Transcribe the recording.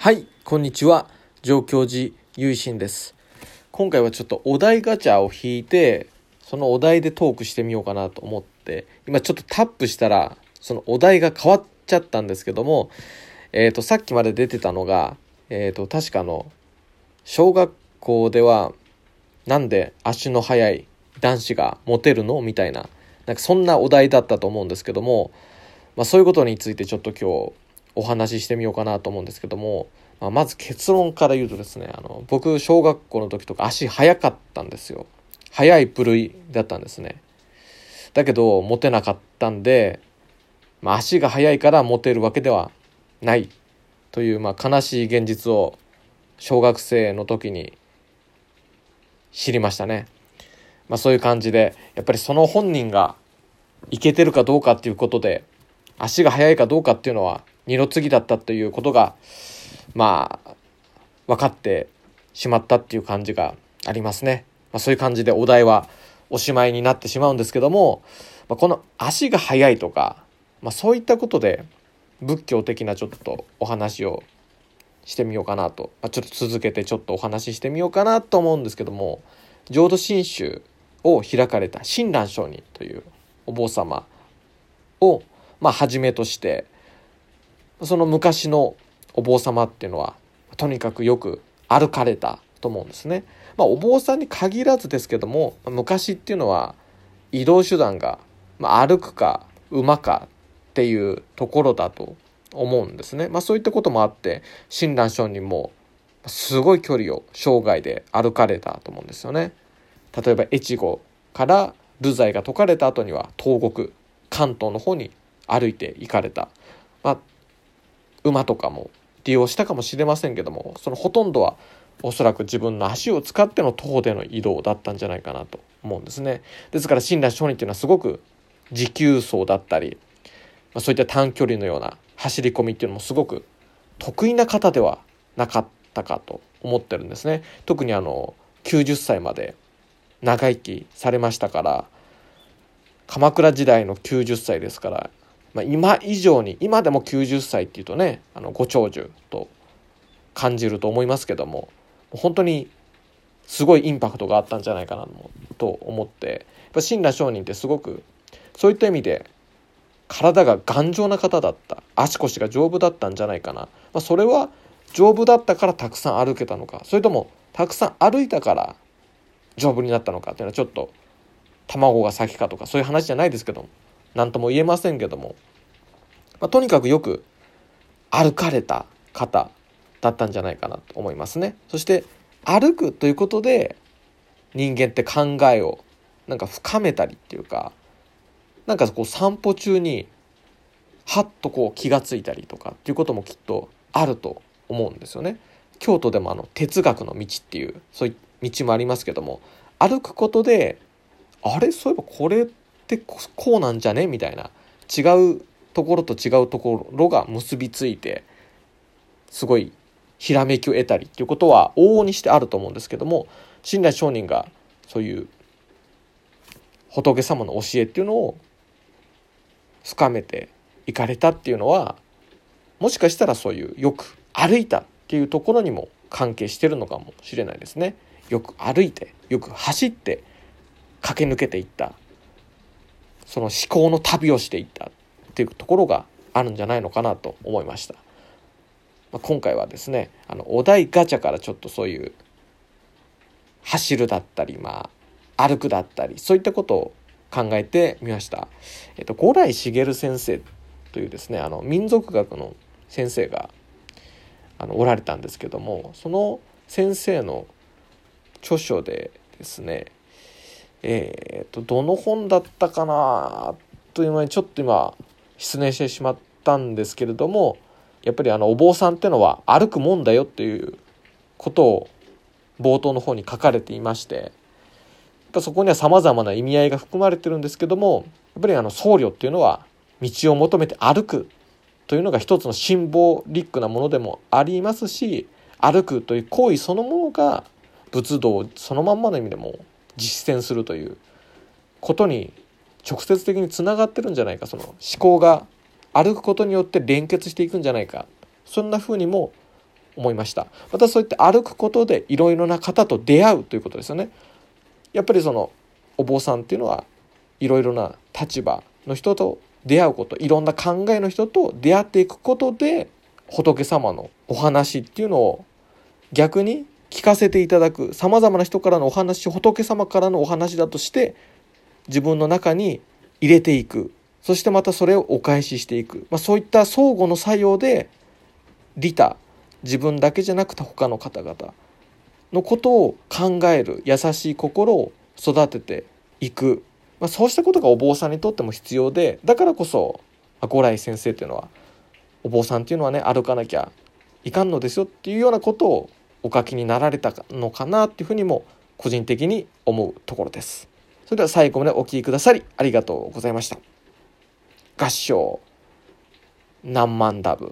はい、こんにちは。上京寺ゆいしんです。今回はちょっとお題ガチャを引いて、そのお題でトークしてみようかなと思って、今ちょっとタップしたら、そのお題が変わっちゃったんですけども、えっ、と、さっきまで出てたのが、えっ、と、確かの、小学校では、なんで足の速い男子がモテるのみたいな、なんかそんなお題だったと思うんですけども、まあ、そういうことについてちょっと今日お話ししてみようかなと思うんですけども、まあ、まず結論から言うとですねあの僕小学校の時とか足速かったんですよ。速い部類だったんですね。だけどモテなかったんで、まあ、足が速いからモテるわけではないという、まあ、悲しい現実を小学生の時に知りましたね。まあそういう感じでやっぱりその本人がいけてるかどうかっていうことで足が速いかどうかっていうのは二の次だったということがまあ分かってしまったっていう感じがありますね、まあ、そういう感じでお題はおしまいになってしまうんですけども、まあ、この足が速いとか、まあ、そういったことで仏教的なちょっとお話をしてみようかなと、まあ、ちょっと続けてちょっとお話ししてみようかなと思うんですけども浄土真宗を開かれた親鸞上人というお坊様をまあはじめとしてその昔のお坊様っていうのはとにかくよく歩かれたと思うんですね。まあ、お坊さんに限らずですけども昔っていうのは移動手段が、まあ、歩くか馬かっていうところだと思うんですね。まあ、そういったこともあって親鸞上人もすごい距離を生涯で歩かれたと思うんですよね。例えば越後から流罪が解かれた後には東国関東の方に歩いて行かれた、まあ、馬とかも利用したかもしれませんけどもそのほとんどはおそらく自分の足を使っての徒歩での移動だったんじゃないかなと思うんですね。ですから親鸞上人っていうのはすごく持久走だったり、まあ、そういった短距離のような走り込みっていうのもすごく得意な方ではなかったかと思ってるんですね。特にあの90歳まで長生きされましたから鎌倉時代の90歳ですからまあ、今以上に今でも90歳っていうとねあのご長寿と感じると思いますけども本当にすごいインパクトがあったんじゃないかなと思ってやっぱ親鸞上人ってすごくそういった意味で体が頑丈な方だった足腰が丈夫だったんじゃないかな、まあ、それは丈夫だったからたくさん歩けたのかそれともたくさん歩いたから丈夫になったのかっていうのはちょっと卵が先かとかそういう話じゃないですけども。何とも言えませんけども、まあ、とにかくよく歩かれた方だったんじゃないかなと思いますね。そして歩くということで人間って考えをなんか深めたりっていうかなんかこう散歩中にはっとこう気がついたりとかっていうこともきっとあると思うんですよね。京都でもあの哲学の道っていうそういう道もありますけども歩くことであれ？そういえばこれってこうなんじゃね？みたいな。違うところと違うところが結びついてすごいひらめきを得たりっていうことは往々にしてあると思うんですけども親鸞上人がそういう仏様の教えっていうのを深めていかれたっていうのはもしかしたらそういうよく歩いたっていうところにも関係してるのかもしれないですね。よく歩いてよく走って駆け抜けていった。その思考の旅をしていったっていうところがあるんじゃないのかなと思いました。まあ、今回はですねあのお題ガチャからちょっとそういう走るだったりまあ歩くだったりそういったことを考えてみました。えっと、五来茂先生というですねあの民族学の先生があのおられたんですけどもその先生の著書でですねえー、とどの本だったかなという間にちょっと今失念してしまったんですけれどもやっぱりあのお坊さんってのは歩くもんだよっていうことを冒頭の方に書かれていましてやっぱそこにはさまざまな意味合いが含まれてるんですけどもやっぱりあの僧侶っていうのは道を求めて歩くというのが一つのシンボリックなものでもありますし歩くという行為そのものが仏道そのまんまの意味でも実践するということに直接的につながってるんじゃないか。その思考が歩くことによって連結していくんじゃないか。そんな風にも思いました。またそうやって歩くことでいろいろな方と出会うということですよね。やっぱりそのお坊さんっていうのはいろいろな立場の人と出会うこと。いろんな考えの人と出会っていくことで仏様のお話っていうのを逆に聞かせていただくさまざまな人からのお話仏様からのお話だとして自分の中に入れていく。そしてまたそれをお返ししていく、まあ、そういった相互の作用で利他自分だけじゃなくて他の方々のことを考える優しい心を育てていく、まあ、そうしたことがお坊さんにとっても必要でだからこそ五来先生っていうのはお坊さんっていうのはね歩かなきゃいかんのですよっていうようなことをお書きになられたのかなというふうにも個人的に思うところです。それでは最後までお聴きくださりありがとうございました。合唱何万ダブ